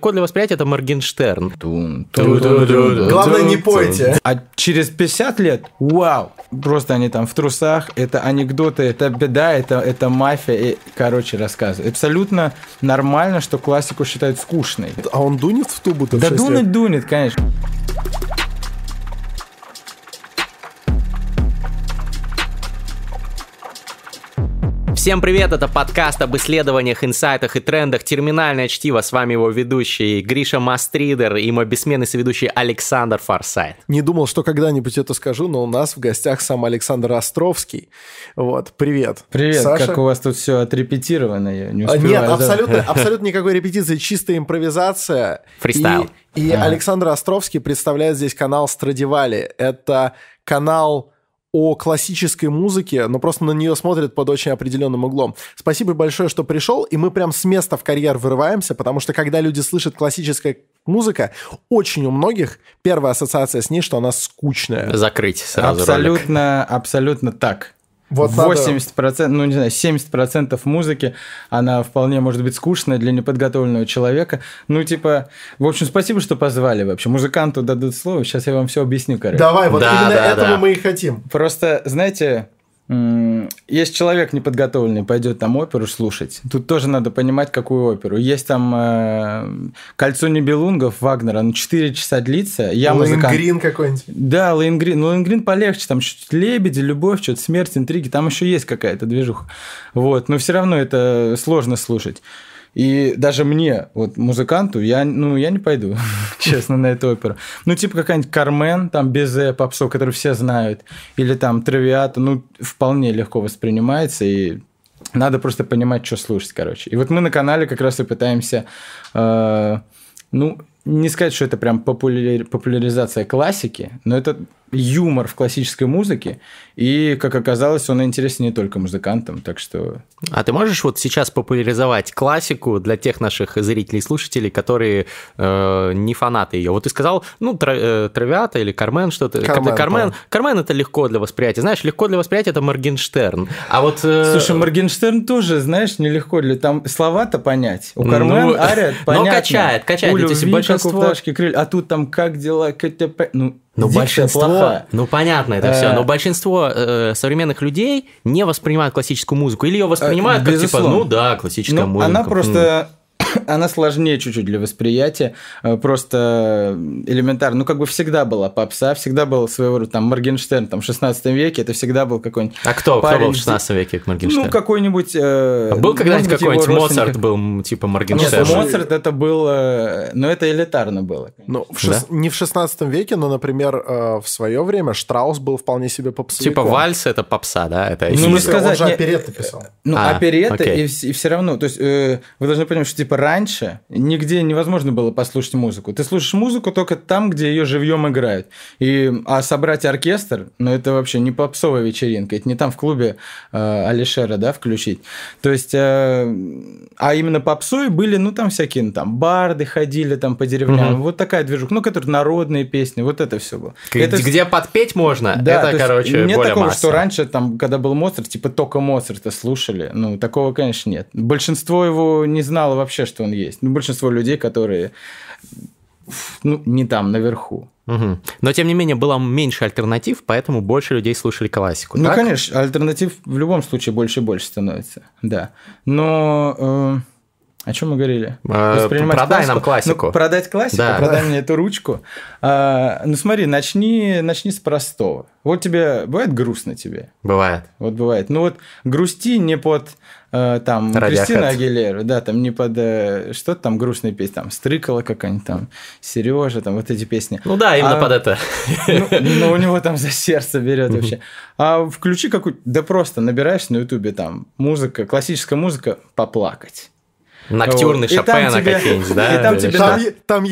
Код для восприятия это Моргенштерн. Главное, не пойте. А через 50 лет, вау, просто они там в трусах, это анекдоты, это беда, это, это мафия, и, короче, рассказы. Абсолютно нормально, что классику считают скучной. А он дунет в тубу-то в Да дунуть дунет, конечно. Всем привет, это подкаст об исследованиях, инсайтах и трендах «Терминальное чтиво». С вами его ведущий Гриша Мастридер и мой бессменный соведущий Александр Форсайт. Не думал, что когда-нибудь это скажу, но у нас в гостях сам Александр Островский. Вот, привет. Привет, Саша? как у вас тут все отрепетировано, я не А, успеваю. Нет, да. абсолютно, абсолютно никакой репетиции, чистая импровизация. Фристайл. И, и Александр Островский представляет здесь канал Страдивали. Это канал о классической музыке, но просто на нее смотрят под очень определенным углом. Спасибо большое, что пришел, и мы прям с места в карьер вырываемся, потому что когда люди слышат классическая музыка, очень у многих первая ассоциация с ней, что она скучная. Закрыть сразу ролик. Абсолютно, абсолютно так. Вот надо- 80%, ну не знаю, 70% музыки, она вполне может быть скучная для неподготовленного человека. Ну, типа, в общем, спасибо, что позвали вообще. Музыканту дадут слово, сейчас я вам все объясню, короче. Давай, вот Да, именно да, этого да. мы и хотим. Просто, знаете, есть человек неподготовленный, пойдет там оперу слушать. Тут тоже надо понимать, какую оперу. Есть там э, «Кольцо небелунгов» Вагнера, ну, 4 часа длится. Я музыкант. Лэнгрин какой-нибудь. Да, Лейнгрин. Ну, Лейнгрин полегче. Там что-то лебеди, любовь, что-то смерть, интриги. Там еще есть какая-то движуха. Вот. Но все равно это сложно слушать. И даже мне, вот музыканту, я, ну, я не пойду, честно, на эту оперу. Ну, типа какая-нибудь Кармен, там, Безе, попсо, который все знают, или там Травиата, ну, вполне легко воспринимается, и надо просто понимать, что слушать, короче. И вот мы на канале как раз и пытаемся, э, ну, не сказать, что это прям популяри- популяризация классики, но это юмор в классической музыке, и, как оказалось, он интересен не только музыкантам, так что... А ты можешь вот сейчас популяризовать классику для тех наших зрителей и слушателей, которые э, не фанаты ее? Вот ты сказал, ну, тра- э, Травиата или Кармен, что-то. Кармен, Кармен. Кармен это легко для восприятия. Знаешь, легко для восприятия это Моргенштерн. А вот... э, Слушай, Моргенштерн тоже, знаешь, нелегко для там слова-то понять. У Ну, Кармен ария но понятно. качает, качает. У любви, большинство- как у пташки крылья. А тут там как дела, КТП. Ну, Но дикция большинство, плохая. ну понятно это Э. все, но большинство э, современных людей не воспринимают классическую музыку или ее воспринимают как типа, ну да, классическая Ну, музыка. она М. просто... Она сложнее чуть-чуть для восприятия, э, просто элементарно. Ну, как бы всегда была попса, всегда был своего рода там Моргенштерн, там, в 16 веке, это всегда был какой-нибудь... А кто, кто парень был в с- 16 веке Моргенштерн? Ну, какой-нибудь... э, А был когда-нибудь какой-нибудь. Моцарт был типа Нет, Моргенштерн? слушай, Моцарт это был... э, Но это элитарно было. Ну, в шес- не в 16 веке, но, например, э, в свое время Штраус был вполне себе попсовиком. Типа вальс это попса, да? Это Ну, не смысле, он сказать, же не- оперетты писал. Ну, А, оперетта, окей. и, все равно, то есть э, вы должны понимать, что типа раньше нигде невозможно было послушать музыку. Ты слушаешь музыку только там, где ее живьем играют. И, а собрать оркестр, ну это вообще не попсовая вечеринка, это не там в клубе э, Алишера, да, включить. То есть, э, а именно попсой были, ну там всякие, ну, там барды ходили там по деревням, вот такая движуха, ну, которые народные песни, вот это все было. Где, это где подпеть можно, да, то это, короче, нет более такого, масса. что раньше, там, когда был Моцарт, типа только Моцарта слушали. Ну, такого, конечно, нет. Большинство его не знало вообще, что он есть. Ну, большинство людей, которые ну, не там, наверху. Мгм. Но, тем не менее, было меньше альтернатив, поэтому больше людей слушали классику, Ну, так? конечно, альтернатив в любом случае больше и больше становится. Да. Но э, о чем мы говорили? Э, Воспринимать продай нам классику. Ну, продать классику, Да. продай мне эту ручку. А, ну, смотри, начни, начни с простого. Вот тебе бывает грустно тебе. Бывает. Вот бывает. Ну вот грусти не под там Radiohead. Кристину Агилеру, да, там не под э, что-то там грустные песни, там Стрыкала какая-нибудь там, Сережа, там вот эти песни. Ну да, именно А, под это. Ну, ну, у него там за сердце берет вообще. А включи какую да просто набираешь на Ютубе там музыка, классическая музыка, поплакать. Ноктюрны Вот. Шопена тебе- какие-нибудь, да? и там тебе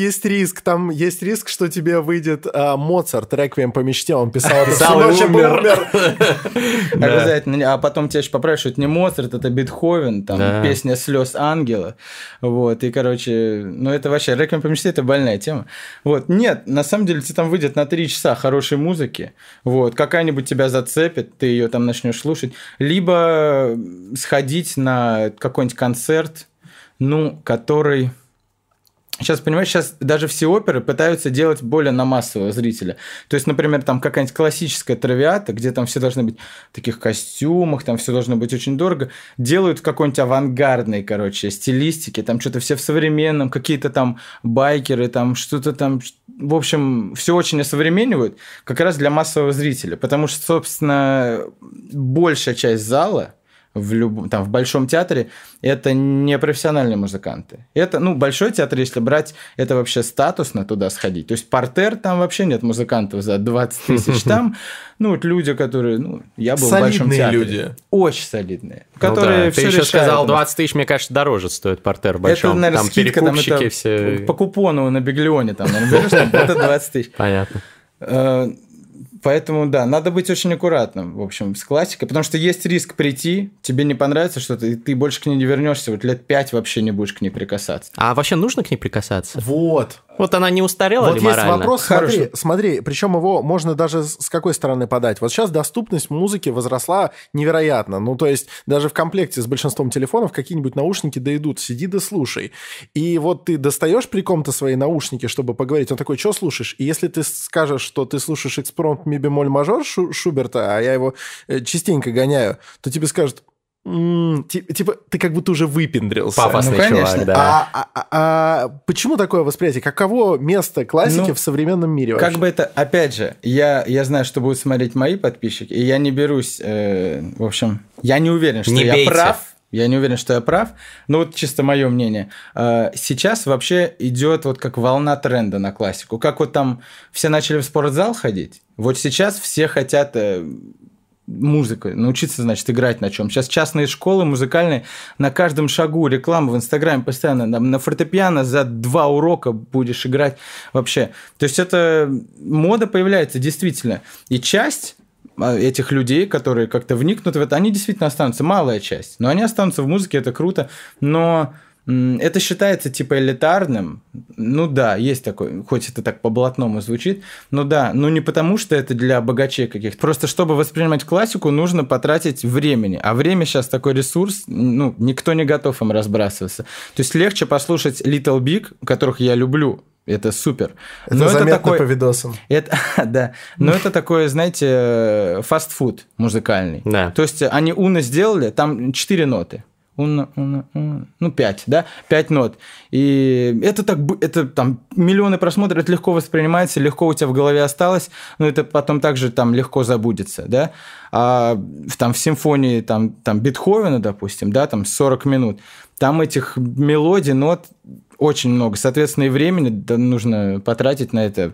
есть риск, там есть риск, что тебе выйдет а, Моцарт, Реквием по мечте, он писал это всю ночь, умер. Обязательно. А потом тебя еще поправишь, что это не Моцарт, это Бетховен, там песня слез ангела. Вот. И, короче, ну это вообще реквием по мечте это больная тема. Вот. Нет, на самом деле тебе там выйдет на три часа хорошей музыки. Вот. Какая-нибудь тебя зацепит, ты ее там начнешь слушать. Либо сходить на какой-нибудь концерт, ну, который Сейчас, понимаешь, сейчас даже все оперы пытаются делать более на массового зрителя. То есть, например, там какая-нибудь классическая травиата, где там все должны быть в таких костюмах, там все должно быть очень дорого, делают какой-нибудь авангардной, короче, стилистике, там что-то все в современном, какие-то там байкеры, там что-то там, в общем, все очень осовременивают, как раз для массового зрителя. Потому что, собственно, большая часть зала – в, люб... там, в Большом театре, это не профессиональные музыканты. Это, ну, Большой театр, если брать, это вообще статусно туда сходить. То есть портер, там вообще нет музыкантов за 20 тысяч. Там, ну, вот люди, которые, ну, я был солидные в Большом театре. люди. Очень солидные. Ну Которые да. все Ты еще сказал 20 тысяч, мне кажется, дороже стоит портер в большом. Это, наверное, там скидка, там это все... по купону на Беглионе, там, наверное, берешь, там, это 20 тысяч. Понятно. Поэтому, да, надо быть очень аккуратным, в общем, с классикой, потому что есть риск прийти, тебе не понравится что-то, и ты больше к ней не вернешься, вот лет пять вообще не будешь к ней прикасаться. А вообще нужно к ней прикасаться? Вот. Вот она не устарела Вот ли есть морально? вопрос, смотри, Хороший. смотри, причем его можно даже с какой стороны подать. Вот сейчас доступность музыки возросла невероятно. Ну, то есть даже в комплекте с большинством телефонов какие-нибудь наушники да идут, сиди да слушай. И вот ты достаешь при ком-то свои наушники, чтобы поговорить, он такой, что слушаешь? И если ты скажешь, что ты слушаешь экспромт бемоль мажор Шу- Шуберта, а я его частенько гоняю, то тебе скажут, «М, ти- типа, ты как будто уже выпендрился. Пафосный Ну, конечно. да. А- а- а почему такое восприятие? Каково место классики Ну, в современном мире вообще? Как бы это, опять же, я, я знаю, что будут смотреть мои подписчики, и я не берусь, э, в общем, я не уверен, что Не я бейте. прав. Я не уверен, что я прав, но вот чисто мое мнение. Э, Сейчас вообще идет вот как волна тренда на классику. Как вот там все начали в спортзал ходить, вот сейчас все хотят э, музыкой, научиться, значит, играть на чем. Сейчас частные школы музыкальные, на каждом шагу реклама в Инстаграме постоянно, там, на фортепиано за два урока будешь играть вообще. То есть это мода появляется действительно. И часть а, этих людей, которые как-то вникнут в это, они действительно останутся, малая часть, но они останутся в музыке, это круто, но это считается типа элитарным, ну да, есть такой, хоть это так по-блатному звучит, ну да, но не потому, что это для богачей каких-то, просто чтобы воспринимать классику, нужно потратить времени, а время сейчас такой ресурс, ну, никто не готов им разбрасываться. То есть легче послушать Little Big, которых я люблю, это супер. Это Но заметно такой- по видосам. это, да. Но это такой, знаете, фастфуд музыкальный. Да. То есть они уна сделали, там четыре ноты. Уна, уна, уна, ну, пять, да, пять нот. И это так, это там миллионы просмотров, это легко воспринимается, легко у тебя в голове осталось, но это потом также там легко забудется, да. А там в симфонии там, там Бетховена, допустим, да, там 40 минут, там этих мелодий, нот очень много. Соответственно, и времени нужно потратить на это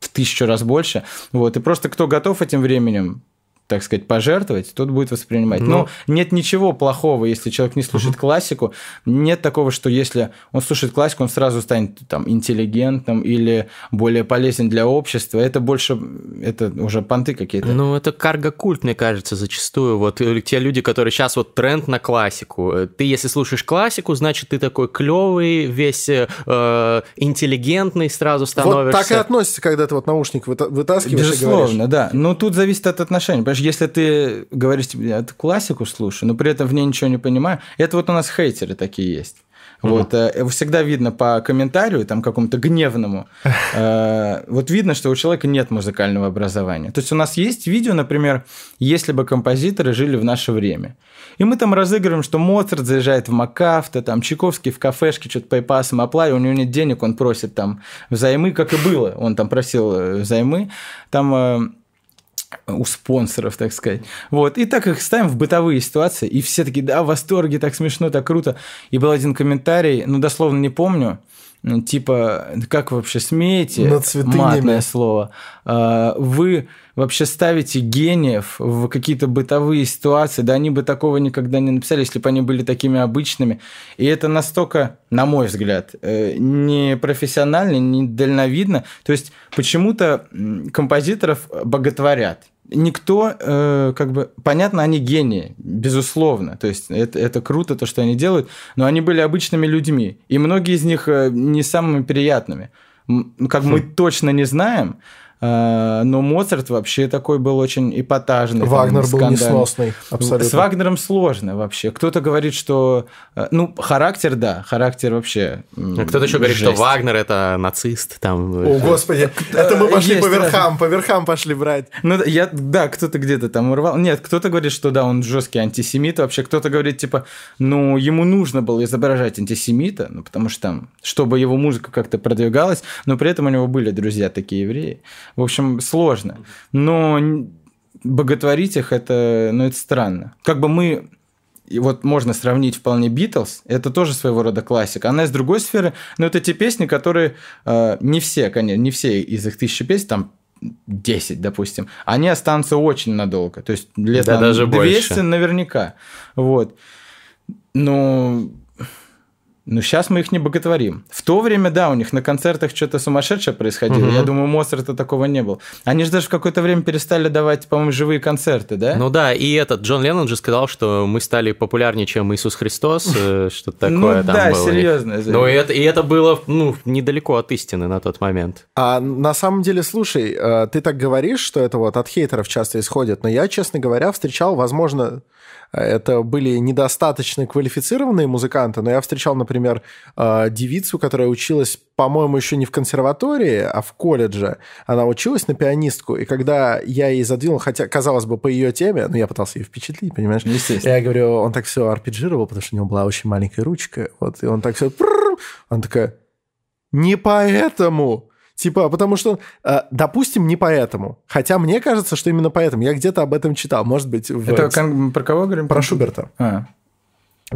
в тысячу раз больше. Вот. И просто кто готов этим временем так сказать, пожертвовать, тот будет воспринимать. Ну. Но нет ничего плохого, если человек не слушает классику. Нет такого, что если он слушает классику, он сразу станет там интеллигентным или более полезен для общества. Это больше, это уже понты какие-то. Ну, это карго-культ, мне кажется, зачастую. Вот э, те люди, которые сейчас вот тренд на классику. Э, Ты, если слушаешь классику, значит, ты такой клевый, весь э, э, интеллигентный сразу становишься. Вот так и относится, когда ты вот наушник выта- вытаскиваешь и говоришь. Безусловно, да. Но тут зависит от отношений. Понимаешь, если ты говоришь, я классику слушаю, но при этом в ней ничего не понимаю, это вот у нас хейтеры такие есть. Вот, э, всегда видно по комментарию, там какому-то гневному, э, вот видно, что у человека нет музыкального образования. То есть у нас есть видео, например, если бы композиторы жили в наше время. И мы там разыгрываем, что Моцарт заезжает в МакАвто, там Чайковский в кафешке что-то пайпасом оплавил, у него нет денег, он просит там взаймы, как и было. Он там просил э, взаймы. Там э, у спонсоров, так сказать. Вот. И так их ставим в бытовые ситуации, и все такие, да, в восторге, так смешно, так круто. И был один комментарий, ну, дословно не помню, типа, как вы вообще смеете, матное слово, а, вы вообще ставите гениев в какие-то бытовые ситуации, да они бы такого никогда не написали, если бы они были такими обычными. И это настолько, на мой взгляд, э, не профессионально, не дальновидно. То есть почему-то композиторов боготворят. Никто, э, как бы, понятно, они гении, безусловно. То есть это, это круто, то, что они делают, но они были обычными людьми. И многие из них э, не самыми приятными. Как мы точно не знаем, но Моцарт вообще такой был очень эпатажный. Вагнер там, был несносный, абсолютно. С Вагнером сложно вообще. Кто-то говорит, что... э, Ну, характер, да, характер вообще... А Кто-то еще говорит, что жесть. Вагнер это нацист, там. О, господи, это мы пошли Есть по верхам, по верхам пошли брать. Ну, да, я, да, кто-то где-то там урвал. Нет, кто-то говорит, что да, он жесткий антисемит вообще. Кто-то говорит, типа, ну, ему нужно было изображать антисемита, ну, потому что там, чтобы его музыка как-то продвигалась, но при этом у него были друзья такие евреи. В общем, сложно. Но боготворить их, это, ну, это странно. Как бы мы и вот можно сравнить вполне Битлз, это тоже своего рода классика. Она из другой сферы, но это те песни, которые э, не все, конечно, не все из их тысячи песен, там 10, допустим, они останутся очень надолго. То есть лет Да на даже 200 больше. наверняка. Вот. Но ну, сейчас мы их не боготворим. В то время, да, у них на концертах что-то сумасшедшее происходило. Мгм. Я думаю, Моцарта такого не было. Они же даже в какое-то время перестали давать, по-моему, живые концерты, да? Ну да, и этот Джон Леннон же сказал, что мы стали популярнее, чем Иисус Христос, э, что-то такое Ну там да, было. серьезно. Ну и это, и это было, ну, недалеко от истины на тот момент. А на самом деле, слушай, э, ты так говоришь, что это вот от хейтеров часто исходит, но я, честно говоря, встречал, возможно, это были недостаточно квалифицированные музыканты, но я встречал, например, э, девицу, которая училась, по-моему, еще не в консерватории, а в колледже. Она училась на пианистку, и когда я ей задвинул, хотя, казалось бы, по ее теме, но я пытался ее впечатлить, понимаешь? Я говорю, он так все арпеджировал, потому что у него была очень маленькая ручка. Вот, и он так все... Она такая, не поэтому. Типа, потому что, э, допустим, не поэтому. Хотя мне кажется, что именно поэтому. Я где-то об этом читал. Может быть, в- Это кон- про кого говорим? про Шуберта. А.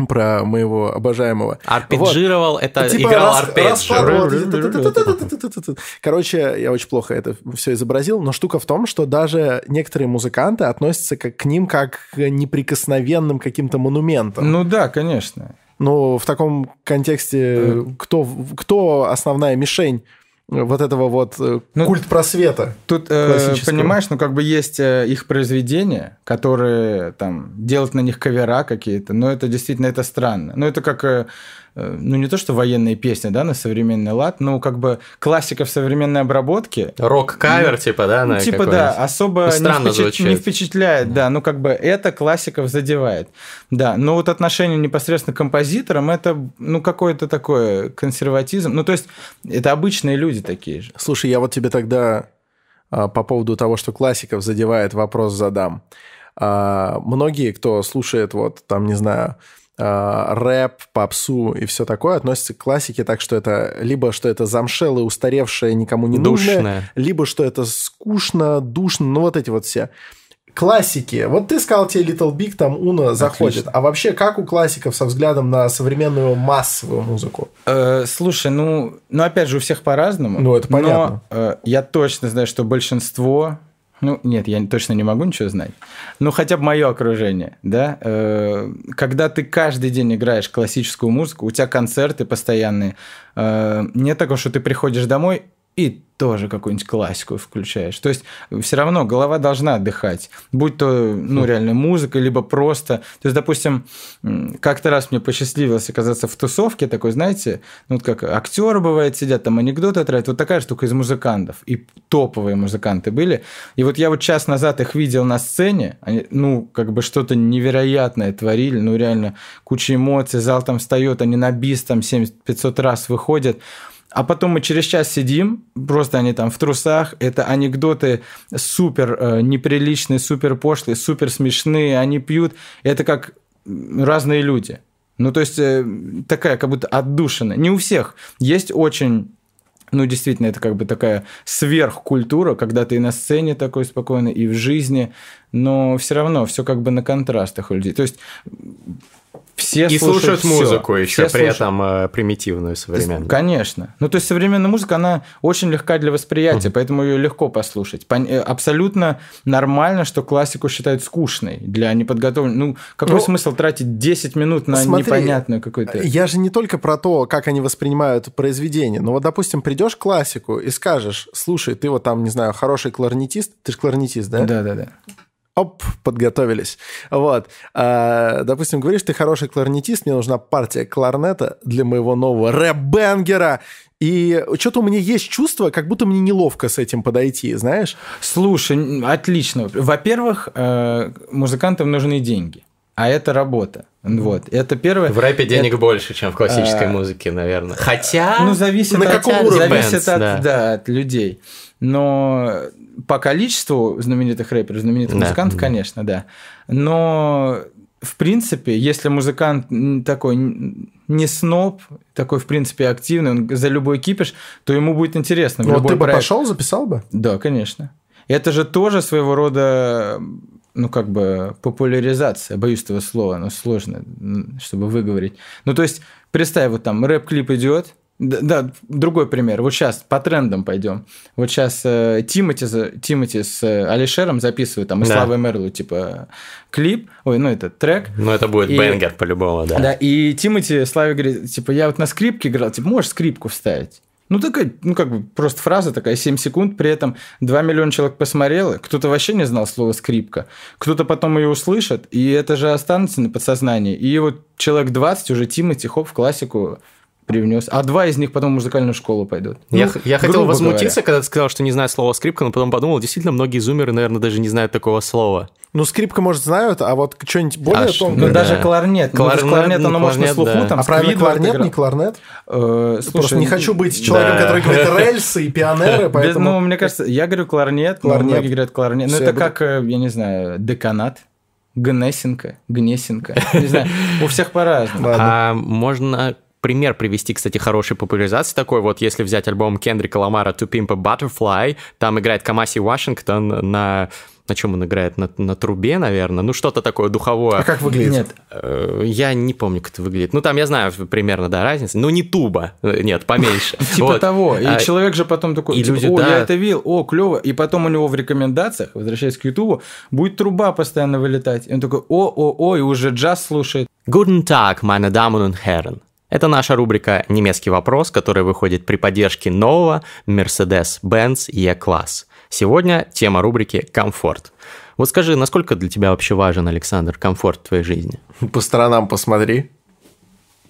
Про моего обожаемого. Арпеджировал, это Типа играл расклад, вот. Короче, я очень плохо это все изобразил, но штука в том, что даже некоторые музыканты относятся как, к ним как к неприкосновенным каким-то монументам. Ну да, конечно. Ну, в таком контексте, кто, кто основная мишень вот этого вот э, Ну, культ просвета? Тут, э, понимаешь, ну как бы есть э, их произведения, которые там делают на них кавера какие-то, но это действительно это странно. Ну это как, ну не то что военные песни, да, на современный лад, но как бы классика в современной обработке. Рок-кавер, типа, да? Ну, на типа, какой-нибудь? да, особо Ну, не, странно впечат- звучит. не впечатляет, да, ну как бы это классиков задевает, да, но вот отношение непосредственно к композиторам, это, ну, какой-то такой консерватизм, ну, то есть это обычные люди такие же. Слушай, я вот тебе тогда а, по поводу того, что классиков задевает, вопрос задам. А, многие, кто слушает вот там, не знаю, рэп, попсу и все такое, относятся к классике так, что это либо что это замшелое, устаревшее, никому не нужное, Душное. либо что это скучно, душно, ну вот эти вот все. Классики. Вот ты сказал, тебе Little Big, там Уна заходит. Отлично. А вообще, как у классиков со взглядом на современную массовую музыку? Э, слушай, ну, ну, опять же, у всех по-разному. Ну, это понятно. Но э, я точно знаю, что большинство... Ну, нет, я точно не могу ничего знать. Ну, хотя бы мое окружение, да. э, когда ты каждый день играешь классическую музыку, у тебя концерты постоянные. э, нет такого, что ты приходишь домой и тоже какую-нибудь классику включаешь. То есть все равно голова должна отдыхать. Будь то, ну, реально музыка, либо просто... То есть, допустим, как-то раз мне посчастливилось оказаться в тусовке такой, знаете, ну, вот как актеры бывает сидят, там анекдоты тратят, вот такая штука из музыкантов. И топовые музыканты были. И вот я вот час назад их видел на сцене, они, ну, как бы что-то невероятное творили, ну, реально куча эмоций, зал там встает, они на бис там 700-500 раз выходят. А потом мы через час сидим, просто они там в трусах, это анекдоты супер э, неприличные, супер пошлые, супер смешные, они пьют, это как разные люди. Ну, то есть э, такая как будто отдушина. Не у всех. Есть очень ну, действительно, это как бы такая сверхкультура, когда ты и на сцене такой спокойный, и в жизни, но все равно все как бы на контрастах у людей. То есть все И слушают всё. музыку еще, Все при слушают. этом э, примитивную современную. Конечно. Ну, то есть современная музыка, она очень легка для восприятия, поэтому ее легко послушать. Пон- э, Абсолютно нормально, что классику считают скучной для неподготовленных. Ну, какой Ну, смысл тратить 10 минут на смотри, непонятную какую-то... Я же не только про то, как они воспринимают произведение. Но вот, допустим, придешь к классику и скажешь, слушай, ты вот там, не знаю, хороший кларнетист, ты же кларнетист, да? Да-да-да. Оп, подготовились. Вот. А, допустим, говоришь, ты хороший кларнетист, мне нужна партия кларнета для моего нового рэп-бенгера. И что-то у меня есть чувство, как будто мне неловко с этим подойти, знаешь? Слушай, отлично. Во-первых, э, музыкантам нужны деньги. А это работа. Вот. Это первое. В рэпе денег это... больше, чем в классической а... музыке, наверное. Хотя. Ну, зависит, на от, каком уровне? зависит от, да. Да, от людей. Но по количеству знаменитых рэперов, знаменитых да. музыкантов, конечно, да. Но в принципе, если музыкант такой не сноб, такой, в принципе, активный, он за любой кипиш, то ему будет интересно. Ну, ты бы проект. пошел, записал бы? Да, конечно. Это же тоже своего рода ну, как бы популяризация, боюсь этого слова, но сложно, чтобы выговорить. Ну, то есть, представь, вот там рэп-клип идет, да, да, другой пример. Вот сейчас по трендам пойдем. Вот сейчас э, Тимати, Тимати с э, Алишером записывают там и да. Славой Мерлу, типа, клип, ой, ну, это трек. Ну, это будет и, бенгер по-любому, да. Да, и Тимати Славе говорит, типа, я вот на скрипке играл, типа, можешь скрипку вставить? Ну, такая, ну, как бы просто фраза такая, 7 секунд, при этом 2 миллиона человек посмотрело, кто-то вообще не знал слова скрипка, кто-то потом ее услышит, и это же останется на подсознании. И вот человек 20 уже Тимати, хоп, в классику привнес. А два из них потом в музыкальную школу пойдут. Я, ну, я хотел возмутиться, говоря. когда ты сказал, что не знаю слова скрипка, но потом подумал, действительно, многие зумеры, наверное, даже не знают такого слова. Ну, скрипка, может, знают, а вот что-нибудь более а тонкое... Ну, да. даже кларнет. Кларнет, ну, кларнет оно может на слуху, да. там, А правильно, кларнет, не кларнет? Э, слушай, Просто не хочу быть человеком, да. который говорит рельсы и пионеры, поэтому... Ну, мне кажется, я говорю кларнет, кларнет. многие говорят кларнет. Ну, это как, э, я не знаю, деканат. Гнесинка, Гнесинка. Не знаю, у всех по-разному. А можно пример привести, кстати, хорошей популяризации такой. Вот если взять альбом Кендрика Ламара «To Pimp a Butterfly», там играет Камаси Вашингтон на на чем он играет? На, на трубе, наверное? Ну, что-то такое духовое. А как выглядит? Нет. Э, я не помню, как это выглядит. Ну, там я знаю примерно, да, разницу. Но не туба. Нет, поменьше. Типа того. И а, человек же потом такой, типа, о, я это видел, о, клево. И потом у него в рекомендациях, возвращаясь к Ютубу, будет труба постоянно вылетать. И он такой, о, о, о, и уже джаз слушает. Guten Tag, meine Damen und Herren. Это наша рубрика «Немецкий вопрос», которая выходит при поддержке нового Mercedes-Benz E-класс. Сегодня тема рубрики «Комфорт». Вот скажи, насколько для тебя вообще важен, Александр, комфорт в твоей жизни? По сторонам посмотри.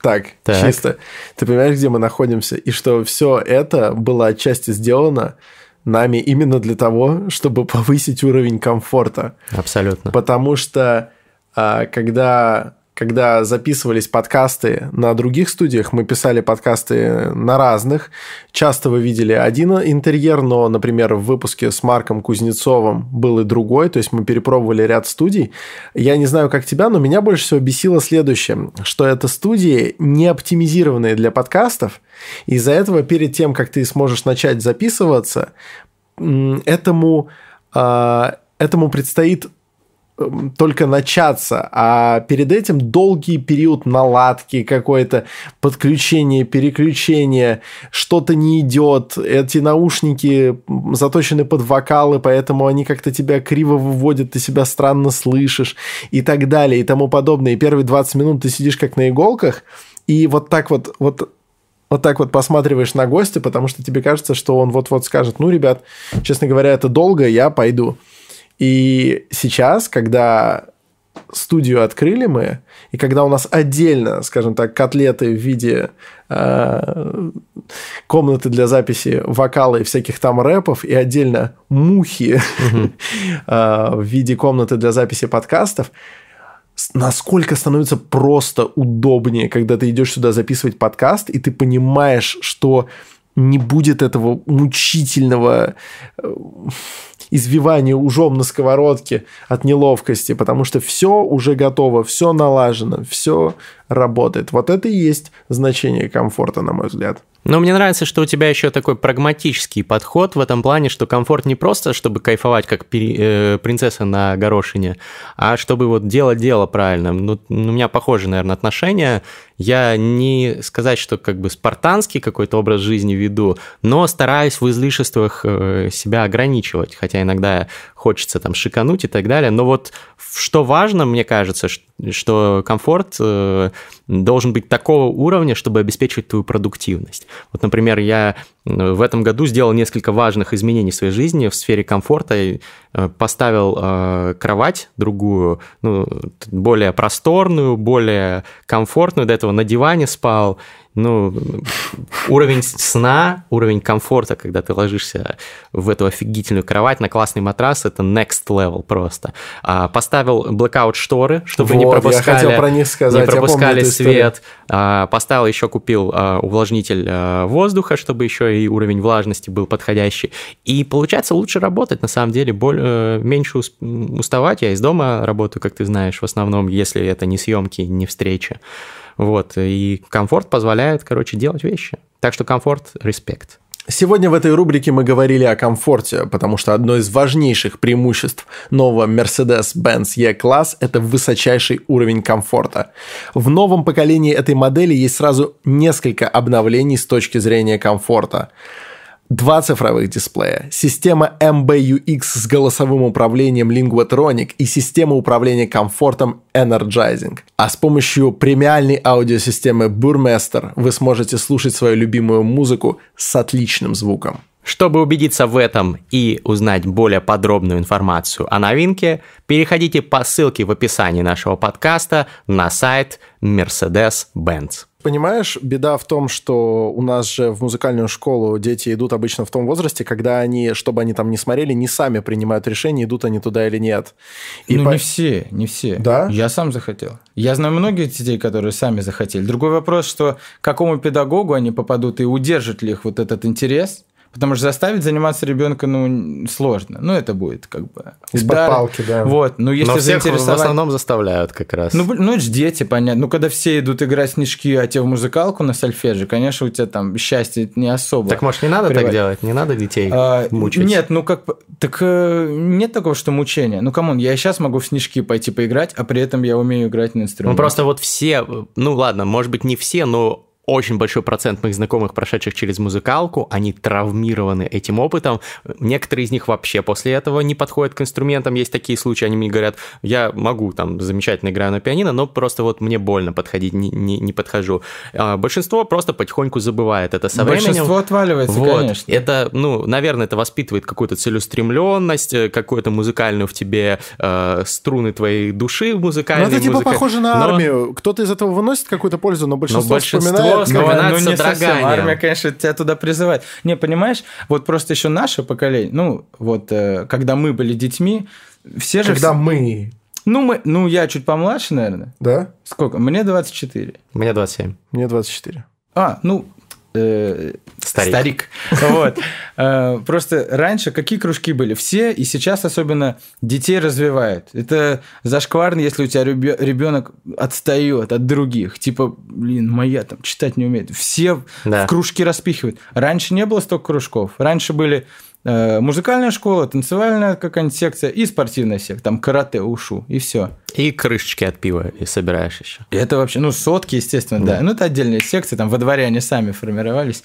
Так, так, чисто. Ты понимаешь, где мы находимся? И что все это было отчасти сделано нами именно для того, чтобы повысить уровень комфорта. Абсолютно. Потому что а, когда когда записывались подкасты на других студиях, мы писали подкасты на разных. Часто вы видели один интерьер, но, например, в выпуске с Марком Кузнецовым был и другой, то есть мы перепробовали ряд студий. Я не знаю, как тебя, но меня больше всего бесило следующее, что это студии не оптимизированные для подкастов, из-за этого перед тем, как ты сможешь начать записываться, этому, а, этому предстоит только начаться, а перед этим долгий период наладки, какое-то подключение, переключение, что-то не идет, эти наушники заточены под вокалы, поэтому они как-то тебя криво выводят, ты себя странно слышишь и так далее и тому подобное. И первые 20 минут ты сидишь как на иголках, и вот так вот, вот вот так вот посматриваешь на гостя, потому что тебе кажется, что он вот-вот скажет, ну, ребят, честно говоря, это долго, я пойду. И сейчас, когда студию открыли мы, и когда у нас отдельно, скажем так, котлеты в виде э, комнаты для записи вокала и всяких там рэпов, и отдельно мухи э, в виде комнаты для записи подкастов, насколько становится просто удобнее, когда ты идешь сюда записывать подкаст, и ты понимаешь, что не будет этого мучительного э, извивания ужом на сковородке от неловкости, потому что все уже готово, все налажено, все работает. Вот это и есть значение комфорта, на мой взгляд. Но мне нравится, что у тебя еще такой прагматический подход в этом плане, что комфорт не просто, чтобы кайфовать как пери, э, принцесса на горошине, а чтобы вот делать дело правильно. Ну, у меня похожие, наверное, отношения. Я не сказать, что как бы спартанский какой-то образ жизни веду, но стараюсь в излишествах э, себя ограничивать, хотя иногда хочется там шикануть и так далее. Но вот что важно, мне кажется, что комфорт э, должен быть такого уровня, чтобы обеспечивать твою продуктивность. Вот, например, я в этом году сделал несколько важных изменений в своей жизни в сфере комфорта. И поставил э, кровать другую, ну, более просторную, более комфортную. До этого на диване спал ну, уровень сна, уровень комфорта, когда ты ложишься в эту офигительную кровать на классный матрас, это next level просто. А, поставил blackout шторы, чтобы вот, не пропускали, я хотел про них сказать. Не пропускали свет. А, поставил еще купил а, увлажнитель а, воздуха, чтобы еще и уровень влажности был подходящий. И получается лучше работать, на самом деле, более, э, меньше уставать. Я из дома работаю, как ты знаешь, в основном, если это не съемки, не встречи. Вот, и комфорт позволяет, короче, делать вещи. Так что комфорт, респект. Сегодня в этой рубрике мы говорили о комфорте, потому что одно из важнейших преимуществ нового Mercedes-Benz E-класс – это высочайший уровень комфорта. В новом поколении этой модели есть сразу несколько обновлений с точки зрения комфорта два цифровых дисплея, система MBUX с голосовым управлением Linguatronic и система управления комфортом Energizing. А с помощью премиальной аудиосистемы Burmester вы сможете слушать свою любимую музыку с отличным звуком. Чтобы убедиться в этом и узнать более подробную информацию о новинке, переходите по ссылке в описании нашего подкаста на сайт Mercedes-Benz. Понимаешь, беда в том, что у нас же в музыкальную школу дети идут обычно в том возрасте, когда они, чтобы они там не смотрели, не сами принимают решение, идут они туда или нет. И ну, по... не все, не все. Да? Я сам захотел. Я знаю многих детей, которые сами захотели. Другой вопрос, что к какому педагогу они попадут и удержит ли их вот этот интерес – Потому что заставить заниматься ребенка, ну, сложно. Ну, это будет как бы удар. палки, да. Вот, ну, если Но всех заинтересовать... в основном заставляют как раз. Ну, ну, это же дети, понятно. Ну, когда все идут играть снежки, а те в музыкалку на сольфеже, конечно, у тебя там счастье не особо. Так, может, не надо приводит. так делать? Не надо детей а, мучить? Нет, ну, как... Так э, нет такого, что мучение. Ну, come on, я сейчас могу в снежки пойти поиграть, а при этом я умею играть на инструменте. Ну, просто вот все... Ну, ладно, может быть, не все, но очень большой процент моих знакомых, прошедших через музыкалку, они травмированы этим опытом. Некоторые из них вообще после этого не подходят к инструментам. Есть такие случаи, они мне говорят, я могу там замечательно играю на пианино, но просто вот мне больно подходить, не, не, не подхожу. А большинство просто потихоньку забывает это со большинство временем. Большинство отваливается, вот. конечно. Это, ну, наверное, это воспитывает какую-то целеустремленность, э, какую-то музыкальную в тебе э, струны твоей души музыкальной. Ну, это типа музыка... похоже на но... армию. Кто-то из этого выносит какую-то пользу, но большинство, но большинство вспоминает вспоминать ну, не совсем. Армия, конечно, тебя туда призывает. Не, понимаешь, вот просто еще наше поколение, ну, вот, э, когда мы были детьми, все же... Когда мы... Ну, мы, ну, я чуть помладше, наверное. Да? Сколько? Мне 24. Мне 27. Мне 24. А, ну, э, старик. старик. Вот. Э, просто раньше какие кружки были? Все, и сейчас особенно детей развивают. Это зашкварно, если у тебя ребенок отстает от других. Типа, блин, моя там читать не умеет. Все в кружки распихивают. Раньше не было столько кружков. Раньше были музыкальная школа, танцевальная какая-нибудь секция и спортивная секция, там карате, ушу, и все. И крышечки от пива и собираешь еще. И это вообще, ну, сотки, естественно, да. да. Ну, это отдельные секции, там во дворе они сами формировались.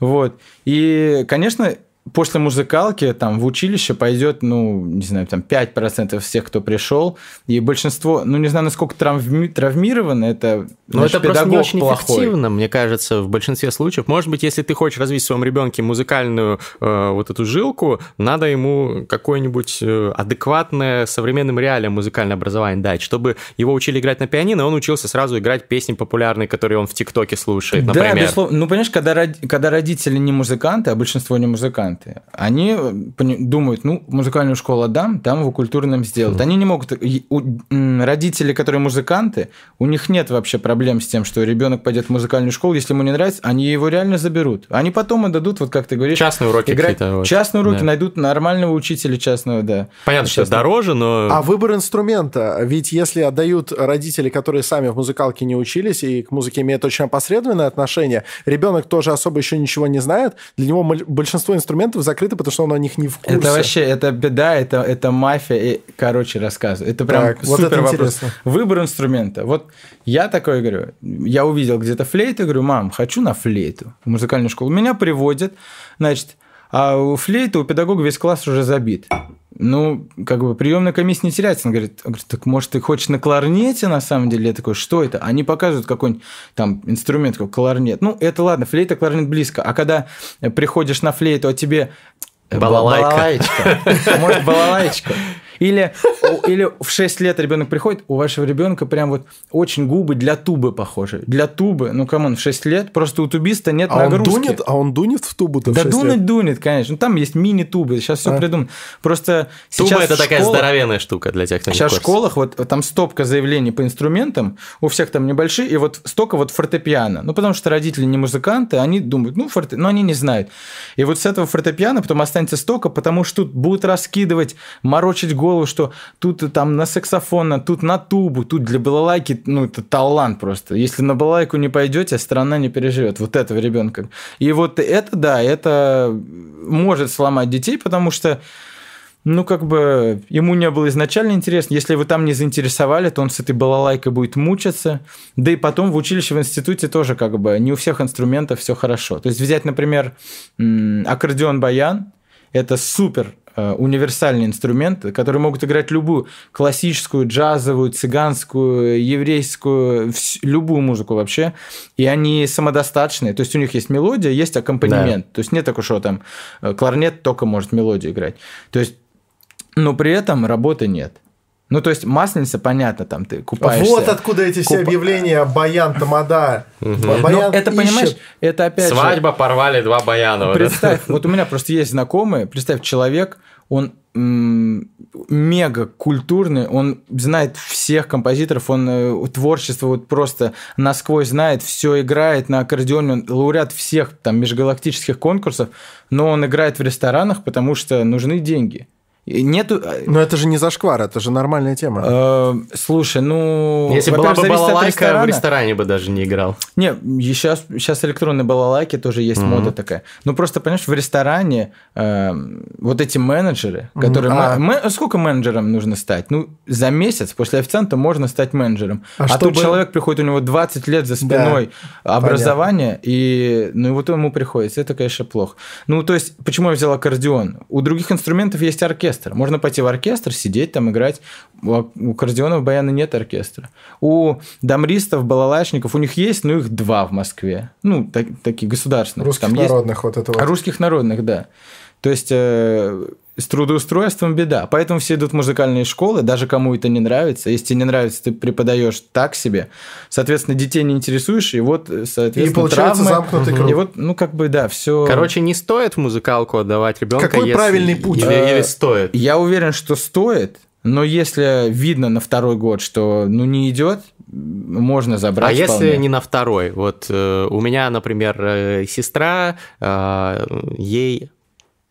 Вот. И, конечно, после музыкалки там в училище пойдет, ну, не знаю, там 5% всех, кто пришел, и большинство, ну, не знаю, насколько травми, травмированы, это Но это просто не очень плохой. эффективно, мне кажется, в большинстве случаев. Может быть, если ты хочешь развить в своем ребенке музыкальную э, вот эту жилку, надо ему какое-нибудь э, адекватное современным реалиям музыкальное образование дать, чтобы его учили играть на пианино, он учился сразу играть песни популярные, которые он в ТикТоке слушает, например. Да, безусловно. Ну, понимаешь, когда, когда родители не музыканты, а большинство не музыканты, музыканты. Они э, думают, ну, музыкальную школу отдам, там его культурным сделают. Они не могут... Родители, которые музыканты, у них нет вообще проблем с тем, что ребенок пойдет в музыкальную школу, если ему не нравится, они его реально заберут. Они потом отдадут, вот как ты говоришь... Частные уроки играть... какие-то. Вот. Частные уроки, да. найдут нормального учителя частного, да. Понятно, что дороже, но... А выбор инструмента, ведь если отдают родители, которые сами в музыкалке не учились и к музыке имеют очень опосредованное отношение, ребенок тоже особо еще ничего не знает, для него большинство инструментов инструментов закрыты, потому что он о них не в курсе. Это вообще, это беда, это, это мафия. И, короче, рассказываю. Это прям так, супер вот это вопрос. Интересно. Выбор инструмента. Вот я такой говорю, я увидел где-то флейту, говорю, мам, хочу на флейту в музыкальную школу. Меня приводят, значит, а у флейты у педагога весь класс уже забит. Ну, как бы приемная комиссия не теряется. Он говорит, он говорит, так может, ты хочешь на кларнете на самом деле? Я такой, что это? Они показывают какой-нибудь там инструмент, как кларнет. Ну, это ладно, флейта, кларнет близко. А когда приходишь на флейту, а тебе Балалайка. балалайка. Может, балалайка. Или, или в 6 лет ребенок приходит, у вашего ребенка прям вот очень губы для тубы похожи. Для тубы, ну come on, в 6 лет просто у тубиста нет А он нагрузки. дунет, а он дунет в тубу-то Да лет? дунет, конечно. Ну, там есть мини-тубы, сейчас все А. придумано. Просто Туба сейчас это в такая школах- здоровенная штука для тех, кто не Сейчас в школах вот там стопка заявлений по инструментам, у всех там небольшие, и вот столько вот фортепиано. Ну, потому что родители не музыканты, они думают, ну, форте... но они не знают. И вот с этого фортепиано потом останется столько, потому что тут будут раскидывать, морочить голову, что тут там на саксофон, а тут на тубу, тут для балалайки, ну, это талант просто. Если на балалайку не пойдете, страна не переживет вот этого ребенка. И вот это, да, это может сломать детей, потому что ну, как бы, ему не было изначально интересно. Если вы там не заинтересовали, то он с этой балалайкой будет мучиться. Да и потом в училище, в институте тоже как бы не у всех инструментов все хорошо. То есть взять, например, аккордеон-баян, это супер э, универсальный инструмент, который могут играть любую классическую, джазовую, цыганскую, еврейскую, любую музыку вообще. И они самодостаточные. То есть у них есть мелодия, есть аккомпанемент. То есть нет такого, что там э, кларнет только может мелодию играть. То есть, но при этом работы нет. Ну, то есть масленица, понятно, там ты купаешься. Вот откуда эти все Купа- объявления Баян Тамада. Но Баян это, ищет. понимаешь, это опять же... Свадьба, порвали два баяна. Представь, вот у меня просто есть знакомые, представь, человек, он мега культурный, он знает всех композиторов, он э, творчество вот просто насквозь знает, все играет на аккордеоне, он лауреат всех там межгалактических конкурсов, но он играет в ресторанах, потому что нужны деньги. Нету... э, Но это же не зашквар, это же нормальная тема. э, слушай, ну... Если была бы балалайка, в ресторане бы даже не играл. Не, сейчас, сейчас электронные балалайки тоже есть мода такая. Ну просто, понимаешь, в ресторане э, вот эти менеджеры, которые... А. ме- ме- сколько менеджерам нужно стать? Ну, за месяц после официанта можно стать менеджером. А А, чтобы- тут человек приходит, у него 20 лет за спиной образования, и ну и вот ему приходится. Это, конечно, плохо. Ну, то есть, почему я взял аккордеон? У других инструментов есть оркестр. Можно пойти в оркестр, сидеть там, играть. У аккордеонов баяна нет оркестра. У дамристов, балалайшников, у них есть, но их два в Москве. Ну, так- такие государственные. Русских Там есть- народных вот это вот. Русских народных, да. То есть э, с трудоустройством беда. Поэтому все идут в музыкальные школы, даже кому это не нравится. Если тебе не нравится, ты преподаешь так себе. Соответственно, детей не интересуешь, и вот, э, соответственно, И получается травмы. замкнутый круг. И вот, ну, как бы, да, все. Короче, не стоит в музыкалку отдавать ребенка. Какой если- правильный путь? Или, Э, или стоит? Я уверен, что стоит, но если видно на второй год, что ну не идет, можно забрать. А если вполне. не на второй? Вот э, у меня, например, э, сестра, э, ей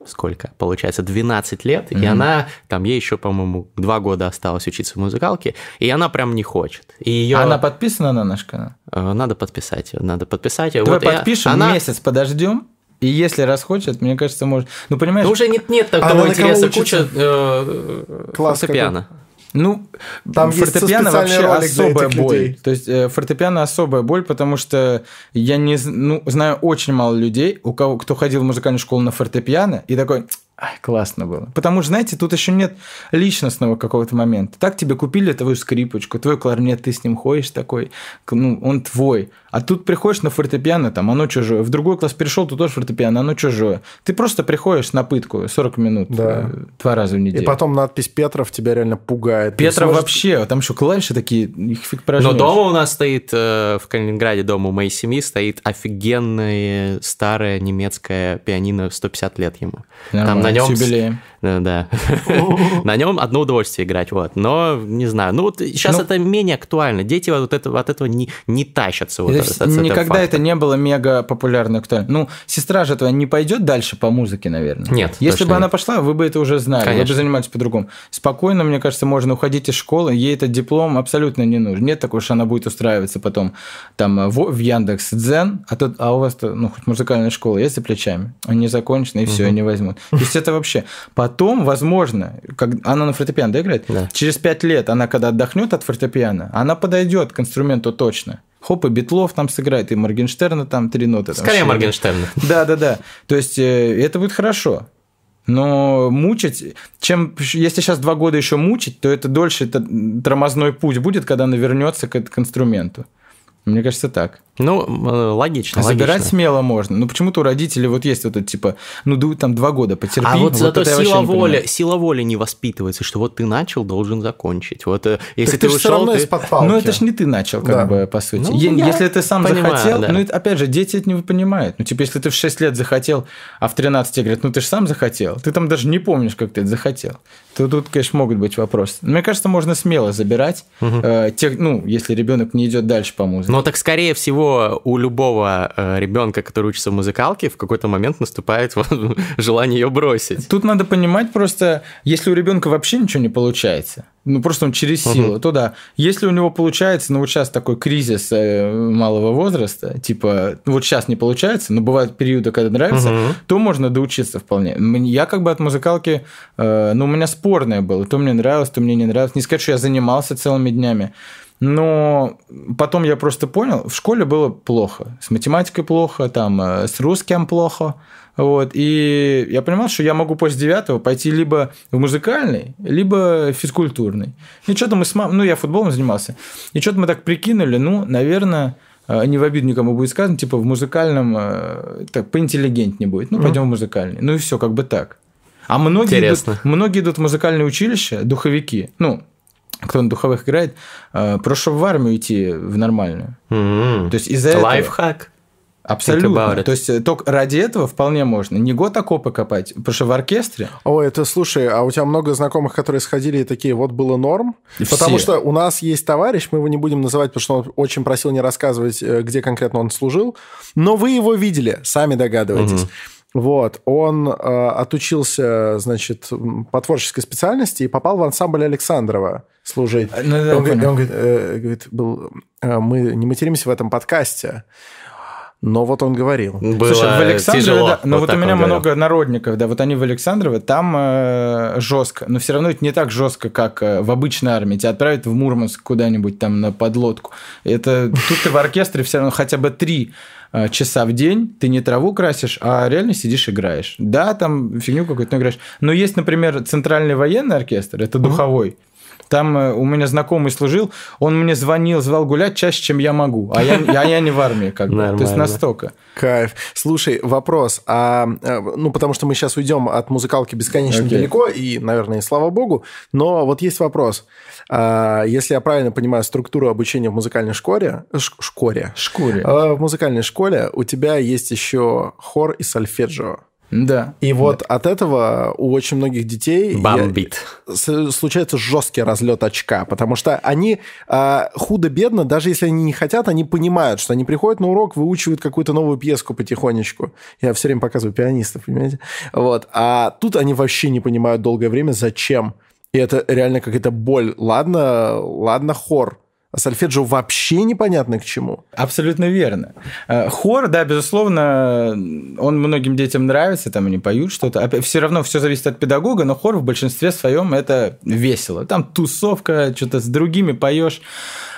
сколько, получается, 12 лет, и она, там, ей еще, по-моему, два года осталось учиться в музыкалке, и она прям не хочет. И ее Она подписана на наш канал? надо подписать, надо подписать. Давай Вот я- подпишем, она... месяц подождем. И если расхочет, мне кажется, может. Ну, понимаешь, Ну, уже нет, нет Она кого интереса, куча э, Класс фортепиано. Ну, Там фортепиано вообще особая боль. людей. То есть э, фортепиано особая боль, потому что я не ну, знаю очень мало людей, у кого кто ходил в музыкальную школу на фортепиано и такой. Ай, классно было. Потому что, знаете, тут еще нет личностного какого-то момента. Так тебе купили твою скрипочку, твой кларнет, ты с ним ходишь такой, ну, он твой. А тут приходишь на фортепиано, там, оно чужое. В другой класс перешел, тут тоже фортепиано, оно чужое. Ты просто приходишь на пытку 40 минут, Да. э, два раза в И неделю. потом надпись Петров тебя реально пугает. Не Петра сможет- вообще, там еще клавиши такие, их фиг Но прожмешь. дома у нас стоит, э, в Калининграде, дома у моей семьи, стоит офигенное старое немецкое пианино, 150 лет ему. Там Нормально, на нем... с юбилеем. Да. На нем одно удовольствие играть, вот. Но, не знаю, ну вот сейчас Ну- это менее актуально. Дети вот от этого не, тащатся. Этого никогда это не было мега популярно актуально. Ну, сестра же твоя не пойдет дальше по музыке, наверное. Нет, Если бы она пошла, вы бы это уже знали, вы бы занимались по-другому. Спокойно, мне кажется, можно уходить из школы, ей этот диплом абсолютно не нужен. Нет такого, что она будет устраиваться потом там в, в Яндекс Дзен, а тут, а у вас ну хоть музыкальная школа есть за плечами, они закончены и все, они возьмут. То есть это вообще. Потом, возможно, как она на фортепиано да, играет, Да. через пять лет она когда отдохнет от фортепиано, она подойдет к инструменту точно. Хоп, и Битлов там сыграет, и Моргенштерна там три ноты. там Скорее. Моргенштерна. Да, да, да. То есть э, это будет хорошо. Но мучить, чем, если сейчас два года еще мучить, то это дольше это тормозной путь будет, когда она вернется к, к инструменту. Мне кажется, так. Ну, э, логично. Забирать логично. смело можно. Ну, почему-то у родителей вот есть вот это, типа, ну, ду- там два года потерпи. А вот, зато это я вообще сила воли, сила воли не воспитывается, что вот ты начал, должен закончить. Вот э, если Так ты, ты, же все ушел, равно ты... из-под палки. Ну, это ж не ты начал, как Да. бы, по сути. Ну, я если ты сам понимаю, захотел, да. ну, это, опять же, дети это не понимают. Ну, типа, если ты в 6 лет захотел, а в 13 тебе говорят, ну, ты же сам захотел, ты там даже не помнишь, как ты это захотел, то тут, конечно, могут быть вопросы. Мне кажется, можно смело забирать э, тех, ну, если ребенок не идет дальше по музыке. Но так, скорее всего, у любого э, ребенка, который учится в музыкалке, в какой-то момент наступает вот желание ее бросить. Тут надо понимать просто, если у ребенка вообще ничего не получается, ну просто он через силу, то да. Если у него получается, ну вот сейчас такой кризис э, малого возраста, типа вот сейчас не получается, но бывают периоды, когда нравится, Мгм. то можно доучиться вполне. Я как бы от музыкалки, э, ну у меня спорное было, то мне нравилось, то мне не нравилось. Не сказать, что я занимался целыми днями. Но потом я просто понял, в школе было плохо. С математикой плохо, там, э, с русским плохо. Вот, и я понимал, что я могу после девятого пойти либо в музыкальный, либо в физкультурный. И что-то мы с мамой, ну, я футболом занимался, и что-то мы так прикинули, ну, наверное, э, не в обиду никому будет сказано, типа в музыкальном э, так поинтеллигентнее будет. Ну, пойдем в музыкальный. Ну и все, как бы так. А многие Интересно. идут, многие идут в музыкальное училище, духовики, ну, кто на духовых играет, э, чтобы в армию идти в нормальную. М. То есть из-за этого... Лайфхак. About Абсолютно. it. То есть э, только ради этого вполне можно. Не год окопы копать, потому что в оркестре Ой, это слушай, а у тебя много знакомых, которые сходили и такие, вот было норм? И Потому все. что у нас есть товарищ, мы его не будем называть, потому что он очень просил не рассказывать, э, где конкретно он служил, но вы его видели, сами догадываетесь. Вот, он э, отучился, значит, по творческой специальности и попал в ансамбль Александрова служить. Ну, И да, он, говорит, он говорит, э, говорит, был, э, мы не материмся в этом подкасте, но вот он говорил. Было Слушай, в Александрове, тяжело. да, но вот, так у меня говорил. много народников, да, вот они в Александрово, там э, жестко, но все равно это не так жестко, как э, в обычной армии. Тебя отправят в Мурманск куда-нибудь там на подлодку. Это тут ты в оркестре все равно хотя бы три э, часа в день ты не траву красишь, а реально сидишь играешь. Да, там фигню какую-то играешь. Но есть, например, центральный военный оркестр, это духовой. Там э, у меня знакомый служил, он мне звонил, звал гулять чаще, чем я могу. А я, а я не в армии, как бы. То есть настолько. Кайф. Слушай, вопрос. А, э, ну, потому что мы сейчас уйдем от музыкалки бесконечно Окей. далеко, и, наверное, и слава богу. Но вот есть вопрос. А, если я правильно понимаю структуру обучения в музыкальной школе, ш- школе, Шкуре. а, в музыкальной школе у тебя есть еще хор и сольфеджио. Да. И вот от этого у очень многих детей я- Бомбит. с- случается жесткий разлет очка, потому что они а, худо-бедно, даже если они не хотят, они понимают, что они приходят на урок, выучивают какую-то новую пьеску потихонечку. Я все время показываю пианистов, понимаете? Вот. А тут они вообще не понимают долгое время, зачем. И это реально какая-то боль. Ладно, ладно, хор. А сольфеджио вообще непонятно к чему. Абсолютно верно. Э, Хор, да, безусловно, он многим детям нравится, там они поют что-то. Все равно все зависит от педагога, но хор в большинстве своем это весело. Там тусовка, что-то с другими поешь.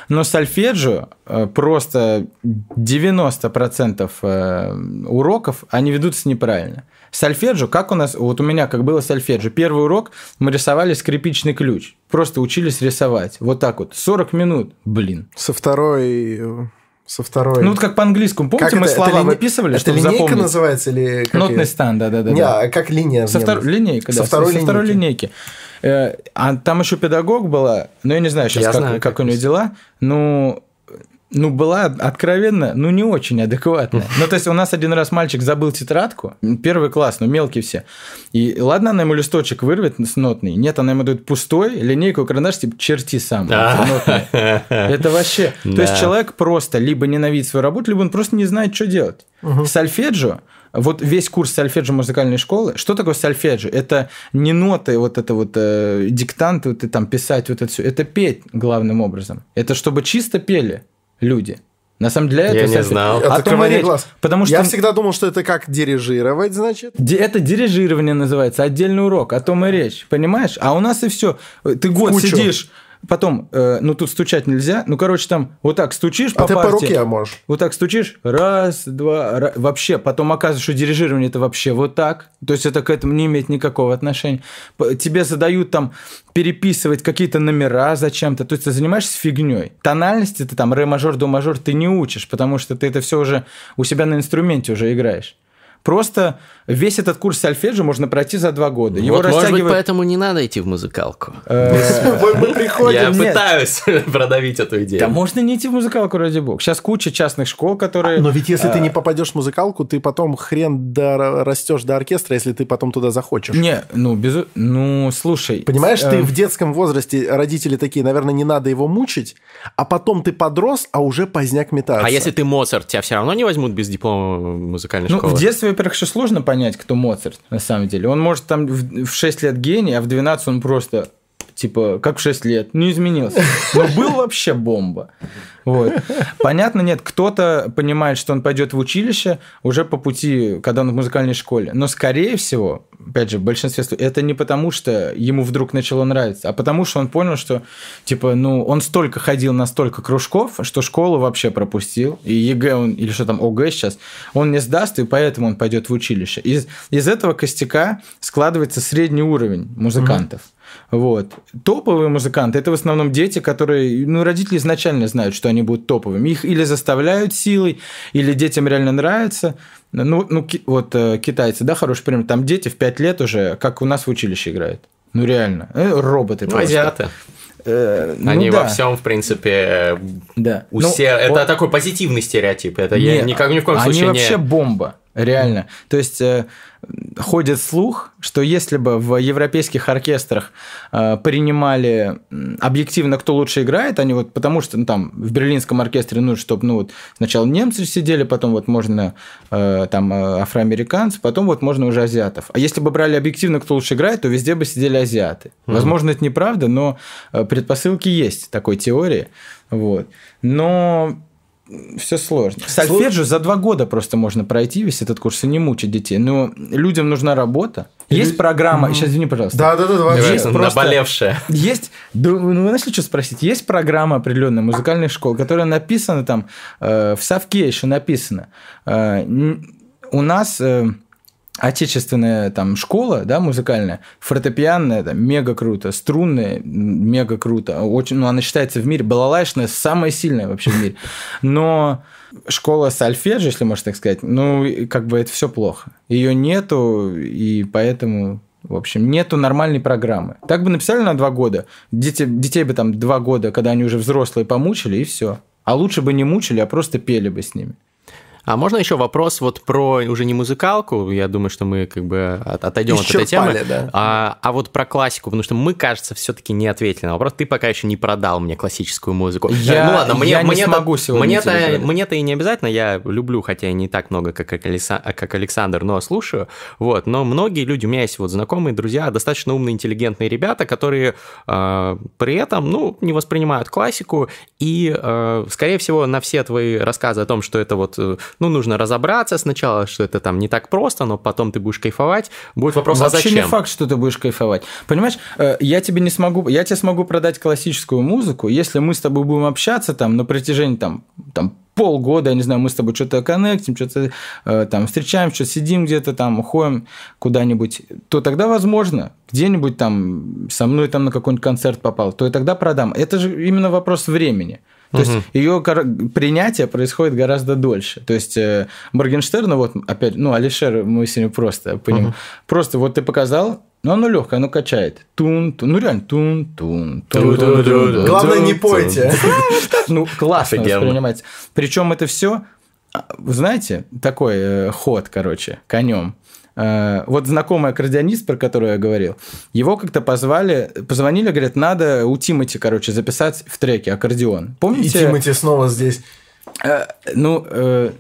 Но сольфеджио э, просто 90% э, уроков, они ведутся неправильно. Сольфеджио, как у нас, вот у меня как было сольфеджио, первый урок мы рисовали скрипичный ключ, просто учились рисовать, вот так вот, 40 минут, блин. Со второй... Со второй... Ну вот как по-английскому, помните, Как мы это? слова Это лини- выписывали, Это линейка запомнить? называется или... как Нотный стан, да-да-да. Не, а как линия? Со в второй немцах? линейка, да. Со второй со второй линейки. линейки. Э, А там еще педагог была, ну я не знаю сейчас, Я как, знаю, как как у нее дела, ну, ну, была откровенно, ну, не очень адекватная. Ну, то есть, у нас один раз мальчик забыл тетрадку, первый класс, ну, мелкие все. И ладно, она ему листочек вырвет с нотный, нет, она ему дает пустой, линейку, карандаш, типа, черти сам. Это вообще... То есть, человек просто либо ненавидит свою работу, либо он просто не знает, что делать. Сольфеджио, вот весь курс сольфеджио музыкальной школы, что такое сольфеджио? Это не ноты, вот это вот э, диктанты, вот и там писать вот это все. Это петь главным образом. Это чтобы чисто пели люди. На самом деле, для Я не знал. О том речь. глаз. Потому что Я всегда думал, что это как дирижировать, значит. Ди- Это дирижирование называется, отдельный урок, о том и речь, понимаешь? А у нас и все. Ты год кучу. сидишь, потом, э, ну тут стучать нельзя, ну короче там вот так стучишь А по ты по партии, руке можешь. вот так стучишь, раз, два, ра- вообще, потом оказывается, что дирижирование это вообще вот так, то есть это к этому не имеет никакого отношения. Тебе задают там переписывать какие-то номера зачем-то, то есть ты занимаешься фигней. Тональности ты там ре мажор, до мажор ты не учишь, потому что ты это все уже у себя на инструменте уже играешь. Просто весь этот курс сольфеджио можно пройти за два года. Его вот, может быть, растягивают... поэтому не надо идти в музыкалку. э, Мы приходим. Я пытаюсь продавить эту идею. Да можно не идти в музыкалку, ради бога. Сейчас куча частных школ, которые... Но ведь если ты не попадешь в музыкалку, ты потом хрен растешь до оркестра, если ты потом туда захочешь. Не, ну, без... Ну, слушай... Понимаешь, ты э, в детском возрасте, родители такие, наверное, не надо его мучить, а потом ты подрос, а уже поздняк метаться. А если ты Моцарт, тебя все равно не возьмут без диплома музыкальной Ну, школы? в детстве, во-первых, еще сложно понять, кто Моцарт, на самом деле. Он может там в в 6 лет гений, а в 12 он просто, типа, как в 6 лет, не изменился. Но был вообще бомба. Вот. Понятно, нет, кто-то понимает, что он пойдет в училище уже по пути, когда он в музыкальной школе. Но, скорее всего, опять же, в большинстве случаев, это не потому, что ему вдруг начало нравиться, а потому, что он понял, что, типа, ну, он столько ходил на столько кружков, что школу вообще пропустил, и ЕГЭ он, или что там, ОГЭ сейчас, он не сдаст, и поэтому он пойдет в училище. Из, из этого костяка складывается средний уровень музыкантов. Вот. Топовые музыканты это в основном дети, которые, ну, родители изначально знают, что они будут топовыми. Их или заставляют силой, или детям реально нравится. Ну, ну вот э, китайцы, да, хороший пример. Там дети в 5 лет уже, как у нас в училище играют. Ну, реально. Э, роботы Ну, просто. азиаты. Э, ну Они да, во всем, в принципе, Да. у Ну. Это вот- такой позитивный стереотип. Это я Не, никак ни в коем они случае вообще не... бомба, реально. То есть э, ходит слух, что если бы в европейских оркестрах э, принимали объективно, кто лучше играет, они вот потому что ну, там в берлинском оркестре нужно, чтобы ну вот сначала немцы сидели, потом вот можно э, там э, афроамериканцы, потом вот можно уже азиатов. А если бы брали объективно, кто лучше играет, то везде бы сидели азиаты. Возможно, это неправда, но э, предпосылки есть такой теории. Вот. Но все сложно. Сольфеджио за два года просто можно пройти весь этот курс и не мучить детей. Но людям нужна работа. Есть программа. Сейчас извини, пожалуйста. Да, да, да, да. Есть просто- Наболевшая. Есть, да, ну вы нашли что спросить? Есть программа определенная музыкальных школ, которая написана там э, в совке еще написано. Э, у нас э, отечественная там школа, да, музыкальная, фортепианная, там, мега круто, струнная, мега круто, очень, ну, она считается в мире, балалайшная самая сильная вообще в мире, но школа сольфеджио, если можно так сказать, ну, как бы это все плохо. Ее нету, и поэтому в общем, нету нормальной программы. Так бы написали на два года. Дети, детей бы там два года, когда они уже взрослые, помучили, и все. А лучше бы не мучили, а просто пели бы с ними. А можно еще вопрос вот про уже не музыкалку? Я думаю, что мы как бы от- отойдем от этой Исчерпали, темы. да. А, а вот про классику, потому что мы, кажется, все-таки не ответили на вопрос. Ты пока еще не продал мне классическую музыку. Я- ну ладно, мне, я не мне смогу сегодня Мне-то, продать. мне-то и не обязательно. Я люблю, хотя и не так много, как, как Александр, но слушаю. Вот. Но многие люди, у меня есть вот знакомые, друзья, достаточно умные, интеллигентные ребята, которые э, при этом, ну, не воспринимают классику и, э, скорее всего, на все твои рассказы о том, что это вот, э, ну, нужно разобраться сначала, что это там не так просто, но потом ты будешь кайфовать, будет вопрос, а Вообще зачем? не факт, что ты будешь кайфовать. Понимаешь, э, я тебе не смогу, я тебе смогу продать классическую музыку, если мы с тобой будем общаться там на протяжении там, там полгода, я не знаю, мы с тобой что-то коннектим, что-то э, там встречаемся, что сидим где-то там, уходим куда-нибудь, то тогда, возможно, где-нибудь там со мной там на какой-нибудь концерт попал, то и тогда продам. Это же именно вопрос времени. То есть ее принятие происходит гораздо дольше. То есть э, Моргенштерна, вот опять, ну, Алишер, мы сегодня просто по нему. Просто вот ты показал, ну, оно легкое, оно качает. Тун, тун, ну реально, тун, тун, тун, тун, тун, тун, Главное, не тун, пойте. ну, классно Офигенно. воспринимается. Причем это все, вы знаете, такой э, ход, короче, конем. Э, вот знакомый аккордеонист, про которого я говорил, его как-то позвали, позвонили, говорят, надо у Тимати, короче, записать в треке аккордеон. И Помните? Тимати снова здесь. Э, ну, э,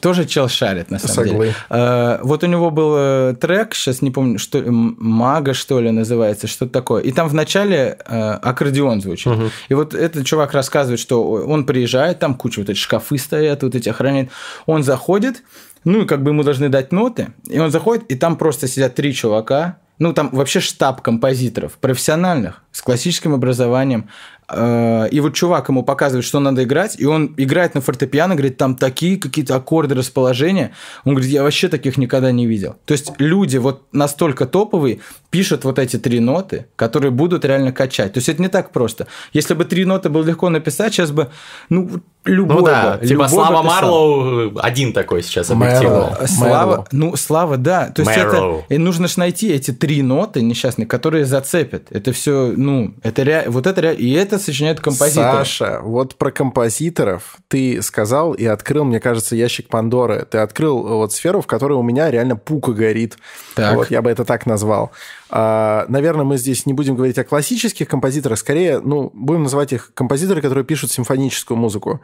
тоже чел шарит, на самом Соглы. деле. Э, вот у него был трек, сейчас не помню, что Мага, что ли, называется, что-то такое. И там вначале э, аккордеон звучит. И вот этот чувак рассказывает, что он приезжает, там куча вот эти шкафы стоят, вот эти охраняют. Он заходит, ну и как бы ему должны дать ноты. И он заходит, и там просто сидят три чувака, ну, там вообще штаб композиторов, профессиональных. с классическим образованием. Э, и вот чувак ему показывает, что надо играть, и он играет на фортепиано, говорит, там такие какие-то аккорды, расположения. Он говорит, я вообще таких никогда не видел. То есть люди вот настолько топовые пишут вот эти три ноты, которые будут реально качать. То есть это не так просто. Если бы три ноты было легко написать, сейчас бы, ну, любой ну да, бы, типа любой Слава писал. Марлоу один такой сейчас объективно. Слава, Мэрлоу. ну, Слава, да. То есть Мэрлоу. это и нужно ж найти эти три ноты несчастные, которые зацепят. Это все, ну, это ре... вот это ре... и это сочиняет композитор. Саша, вот про композиторов ты сказал и открыл, мне кажется, ящик Пандоры. Ты открыл вот сферу, в которой у меня реально пука горит. Так. Вот я бы это так назвал. А, наверное, мы здесь не будем говорить о классических композиторах, скорее, ну, будем называть их композиторы, которые пишут симфоническую музыку.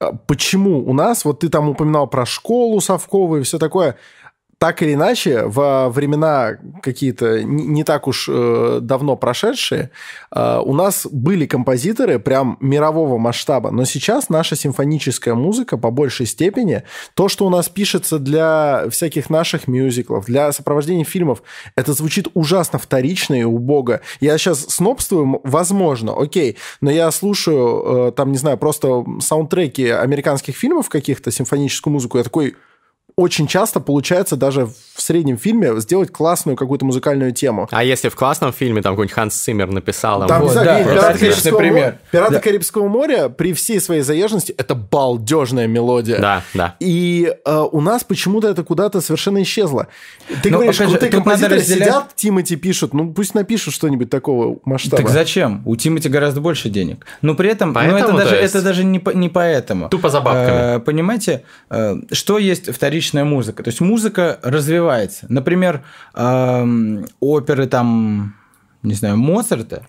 А Почему у нас, вот ты там упоминал про школу совковую и все такое, так или иначе, во времена какие-то не, так уж э, давно прошедшие, э, у нас были композиторы прям мирового масштаба, но сейчас наша симфоническая музыка по большей степени, то, что у нас пишется для всяких наших мюзиклов, для сопровождения фильмов, это звучит ужасно вторично и убого. Я сейчас снобствую, возможно, окей, но я слушаю, э, там, не знаю, просто саундтреки американских фильмов каких-то, симфоническую музыку, я такой очень часто получается даже в среднем фильме сделать классную какую-то музыкальную тему. А если в классном фильме там какой-нибудь Ханс Циммер написал, там, Там, Вот, да, «Пираты, Карибского, пример. моря», «Пираты Да. Карибского моря» при всей своей заезженности это балдежная мелодия. да, да. И э, у нас почему-то это куда-то совершенно исчезло. Ты Ну, говоришь, крутые композиторы разделять- сидят, Тимати пишут, ну пусть напишут что-нибудь такого масштаба. Так зачем? У Тимати гораздо больше денег. Но при этом, ну, это Поэтому, даже, есть? это даже не, по- не поэтому. Тупо за бабками. Э, понимаете, э, что есть вторичная музыка? То есть музыка развивается. Например, эм, оперы там, не знаю, Моцарта,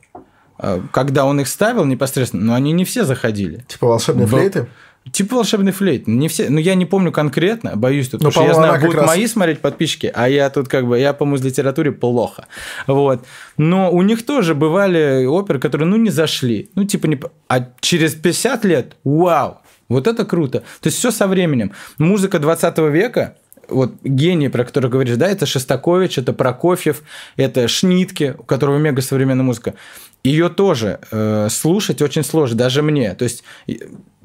э, когда он их ставил непосредственно, но они не все заходили. Типа волшебные Во- флейты? Типа волшебный флейт. Не все, ну я не помню конкретно, боюсь тут, Ну, потому что я знаю, будут раз- мои смотреть подписчики, а я тут как бы, я по муз-литературе плохо. Вот. Но у них тоже бывали оперы, которые, ну, не зашли. Ну, типа, не... а через 50 лет, вау, вот это круто. То есть все со временем. Музыка 20 века, вот гений, про который говоришь, да, это Шостакович, это Прокофьев, это Шнитке, у которого мега современная музыка. Ее тоже э, слушать очень сложно, даже мне. То есть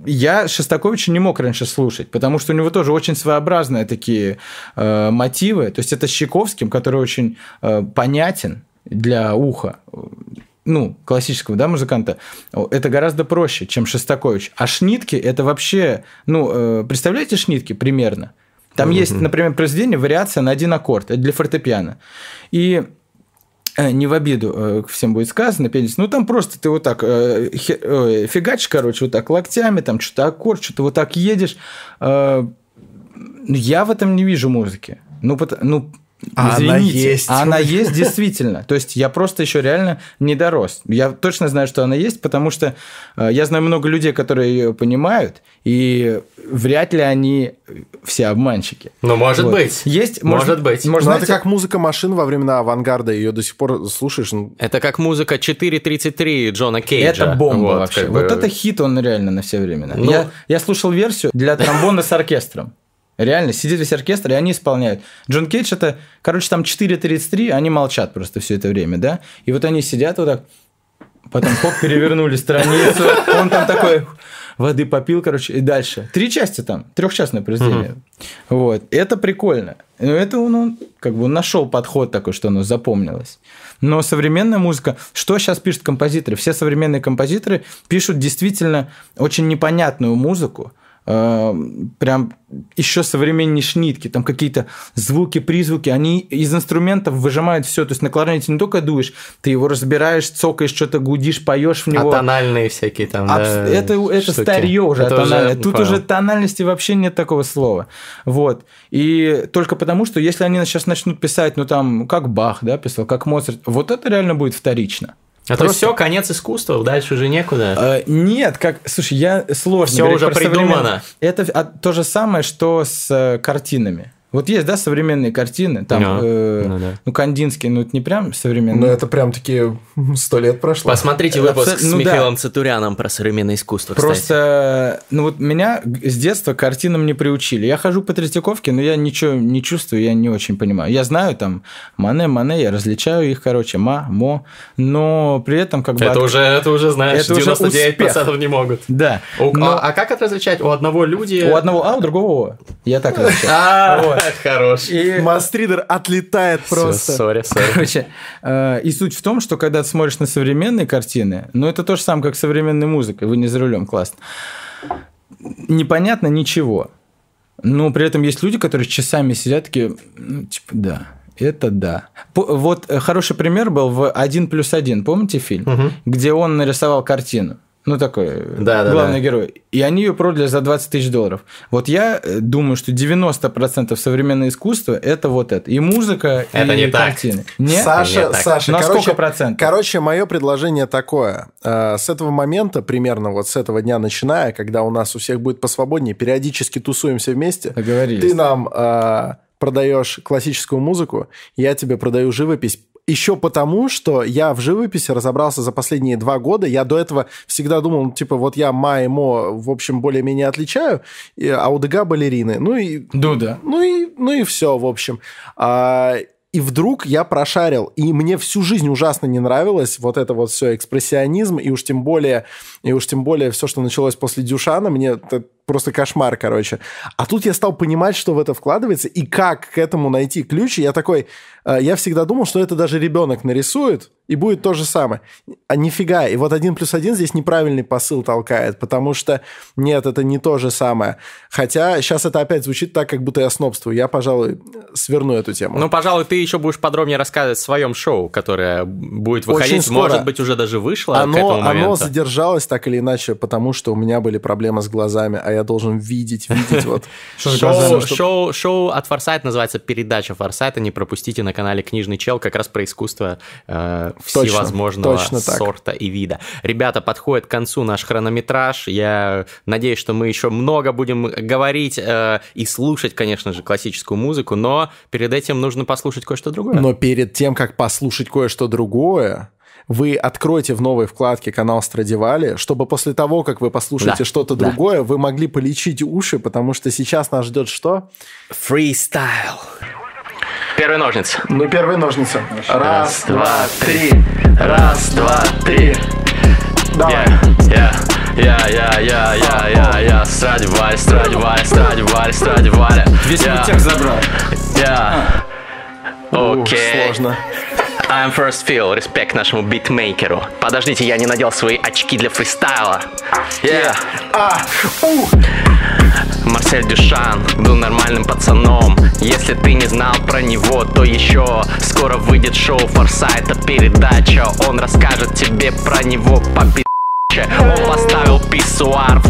я Шостаковича не мог раньше слушать, потому что у него тоже очень своеобразные такие э, мотивы. То есть это с Чайковским, который очень э, понятен для уха ну, классического, да, музыканта, это гораздо проще, чем Шостакович. А шнитки это вообще, ну, э, представляете шнитки примерно? Там есть, например, произведение «Вариация на один аккорд», это для фортепиано. И э, не в обиду э, всем будет сказано, пенис, ну там просто ты вот так э, э, фигачишь, короче, вот так локтями, там что-то аккорд, что-то вот так едешь. Э, я в этом не вижу музыки. Ну, ну А она извините, есть. а она есть действительно. То есть я просто еще реально не дорос. Я точно знаю, что она есть, потому что э, я знаю много людей, которые ее понимают, и вряд ли они все обманщики. Ну, может Вот. быть. Есть, Может быть. Может, Ну, это знаете, как музыка машин во времена авангарда, ее до сих пор слушаешь. ну, Это как музыка 4.33 Джона Кейджа. Это бомба Вот, вообще. как Вот бы. это хит он реально на все времена. Ну- Я, я слушал версию для тромбона с оркестром. Реально, сидит весь оркестр, и они исполняют. Джон Кейдж это, короче, там 4.33, они молчат просто все это время, да? И вот они сидят вот так, потом хоп, перевернули страницу, он там такой воды попил, короче, и дальше. Три части там, трехчастное произведение. Вот, это прикольно. Но это он, он как бы нашел подход такой, что оно запомнилось. Но современная музыка, что сейчас пишут композиторы? Все современные композиторы пишут действительно очень непонятную музыку, прям еще современнее шнитки, там какие-то звуки, призвуки, они из инструментов выжимают все. То есть на кларнете не только дуешь, ты его разбираешь, цокаешь, что-то гудишь, поешь в него. А тональные всякие там, Абс- да, это, это штуки. старье уже, Это тональное. Тут понял. уже тональности вообще нет такого слова. Вот. И только потому, что если они сейчас начнут писать, ну там, как Бах, да, писал, как Моцарт, вот это реально будет вторично. А то все, конец искусства, дальше уже некуда. Э, Нет, как, слушай, я сложно. Говорить уже придумано. Это а, то же самое, что с э, картинами. Вот есть, да, современные картины, там, Да, э, ну да. ну, Кандинский, ну, это не прям Ну, современный. это прям таки сто лет прошло. Посмотрите выпуск абсо- с ну да. Михаилом Цатуряном про современное искусство, кстати. Просто, ну вот меня с детства картинам не приучили. Я хожу по Третьяковке, но я ничего не чувствую, я не очень понимаю. Я знаю там Мане, Мане, я различаю их, короче, Ма, Мо, но при этом как бы... Это от- уже, это уже, знаешь, Это уже 99% не могут. Да. У- но а, а как это различать? У одного люди... у одного А, у другого О. Я так различаю. Вот. хорош. И, Мастридер отлетает просто. Сори, сори. короче, э, и суть в том, что когда ты смотришь на современные картины, ну это то же самое, как современная музыка, вы не за рулем, классно. Непонятно ничего. Но при этом есть люди, которые часами сидят такие, ну, типа, да, это да. По- Вот э, хороший пример был в «Один плюс один», помните фильм? Где он нарисовал картину. Ну, такой Да, да, главный да. герой. И они ее продали за 20 тысяч долларов. Вот я э, думаю, что 90% современного искусства – это вот это. И музыка, Это и не так. картины. Нет? Саша, Нет, так. Саша, На короче, сколько процентов? Короче, мое предложение такое. Э, С этого момента, примерно вот с этого дня начиная, когда у нас у всех будет посвободнее, периодически тусуемся вместе, Договорились. ты нам э, продаешь классическую музыку, я тебе продаю живопись. Еще потому, что я в живописи разобрался за последние два года. Я до этого всегда думал, типа, вот я ма и мо, в общем, более-менее отличаю, а у Дега балерины. Ну и Дуда. ну и, ну и все, в общем. А, и вдруг я прошарил, и мне всю жизнь ужасно не нравилось вот это вот все экспрессионизм, и уж тем более, и уж тем более все, что началось после Дюшана, мне просто кошмар, короче. А тут я стал понимать, что в это вкладывается, и как к этому найти ключ. И я такой, э, я всегда думал, что это даже ребенок нарисует, и будет то же самое. А нифига. И вот один плюс один здесь неправильный посыл толкает, потому что нет, это не то же самое. Хотя сейчас это опять звучит так, как будто я снобствую. Я, пожалуй, сверну эту тему. Ну, пожалуй, ты еще будешь подробнее рассказывать в своем шоу, которое будет выходить, Очень скоро. может быть, уже даже вышло к этому оно, оно моменту. задержалось так или иначе, потому что у меня были проблемы с глазами, а я должен видеть, видеть вот. Шоу, шоу, от Форсайт называется «Передача Форсайта». Не пропустите на канале «Книжный чел» как раз про искусство э, всевозможного сорта и вида. Ребята, подходит к концу наш хронометраж. Я надеюсь, что мы еще много будем говорить э, и слушать, конечно же, классическую музыку, но перед этим нужно послушать кое-что другое. Но перед тем, как послушать кое-что другое, вы откроете в новой вкладке канал Страдивали, чтобы после того, как вы послушаете Да, что-то да. другое, вы могли полечить уши, потому что сейчас нас ждет что? Фристайл. Первые ножницы. Ну, первые ножницы. Раз, два, три. Раз, два, три. Давай. Я, я, я, я, я, я, я, Страдивали, Страдивали, Страдивали, Страдивали. Весь мой текст забрал. я. Ух, Окей. Сложно. I'm first feel, респект нашему битмейкеру. Подождите, я не надел свои очки для фристайла. Yeah. А, у, Марсель Дюшан был нормальным пацаном Если ты не знал про него, то еще Скоро выйдет шоу Форсайта передача Он расскажет тебе про него по он поставил писсуар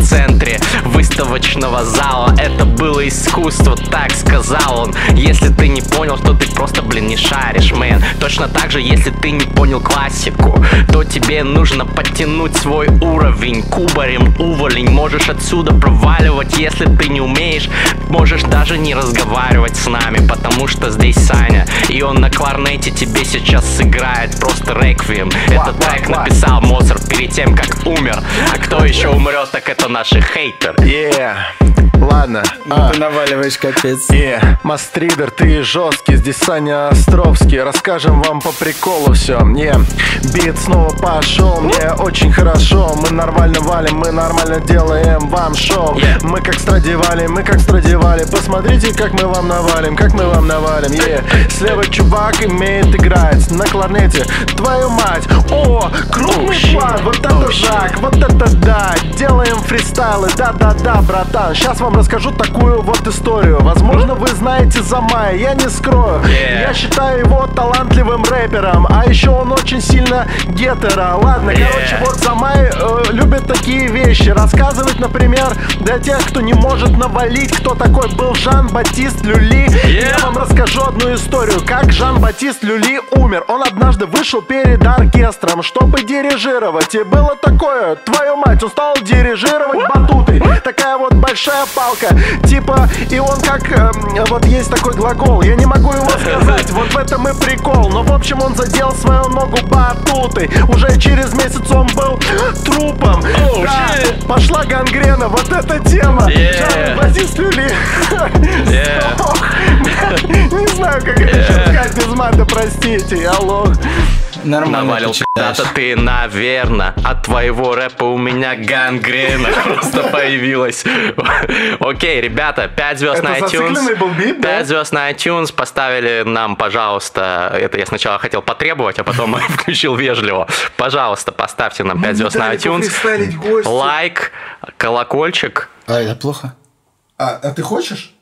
выставочного зала. Это было искусство, так сказал он. Если ты не понял, то ты просто, блин, не шаришь, мэн. Точно так же, если ты не понял классику То тебе нужно подтянуть свой уровень. Кубарем уволень Можешь отсюда проваливать, если ты не умеешь. Можешь даже не разговаривать с нами Потому что здесь Саня И он на кларнете тебе сейчас сыграет Просто реквием. Этот трек написал Моцарт перед тем, как умер. А кто еще умрет, так это наши хейтеры. Е. Yeah. Ладно. А. Ты наваливаешь капец. Е, Мастридер, ты жесткий, здесь Саня Островский. Расскажем вам по приколу все Не, бит снова пошел, мне очень хорошо. Мы нормально валим, мы нормально делаем вам шоу. Yeah. Мы как страдивали, мы как страдивали. Посмотрите, как мы вам навалим, как мы вам навалим. Е, слева чувак имеет играть на кларнете. Твою мать, о, крупный Oh, план, вот это Oh, так, вот это да. Делаем фристайлы, да-да-да, братан. Сейчас вам расскажу такую вот историю. Возможно, вы знаете Замая, я не скрою. Yeah. Я считаю его талантливым рэпером А еще он очень сильно гетеро. Ладно, Yeah. короче, вот Замай э, любит такие вещи. Рассказывать, например, для тех, кто не может навалить Кто такой был Жан-Батист Люли. Yeah. Я вам расскажу одну историю Как Жан-Батист Люли умер. Он однажды вышел перед оркестром Чтобы дирижировать. И было такое, твою мать Он стал дирижировать батутой Такая вот большая палка. Типа, и он как, эм, вот есть такой глагол, я не могу его сказать, вот в этом и прикол. Но в общем он задел свою ногу батутой. Уже через месяц он был трупом. Oh, Да, shit. пошла гангрена, вот эта тема. Yeah. Жан-Батист Люли. Yeah. Не знаю, как это еще сказать без мата, простите, я лох. Нормально. Навалил пи***то ты, наверно. От твоего рэпа у меня гангрена просто появилась. Окей, ребята, 5 звезд на iTunes. 5 звезд на iTunes. Поставили нам, пожалуйста, это я сначала хотел потребовать, а потом включил вежливо. Пожалуйста, поставьте нам 5 звезд на iTunes. Лайк, колокольчик. А, это плохо? А, а ты хочешь?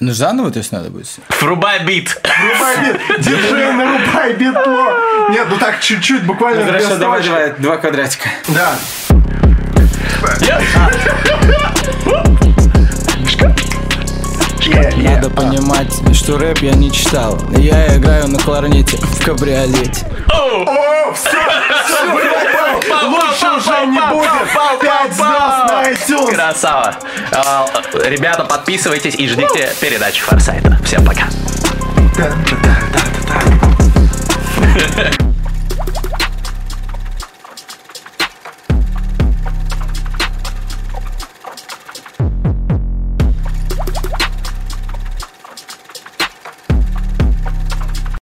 Ну, заново, то есть, надо будет? Врубай бит. Врубай бит, диджей, нарубай битло. Нет, ну так чуть-чуть, буквально две Хорошо, давай, давай, два квадратика. Да. yeah, yeah. Надо понимать, что рэп я не читал. Я играю на кларнете в кабриолете. О, все, все, лучше уже не будет. Пять звезд на iTunes. Красава. А, ребята, подписывайтесь и ждите передачи Форсайта Всем пока. Ha.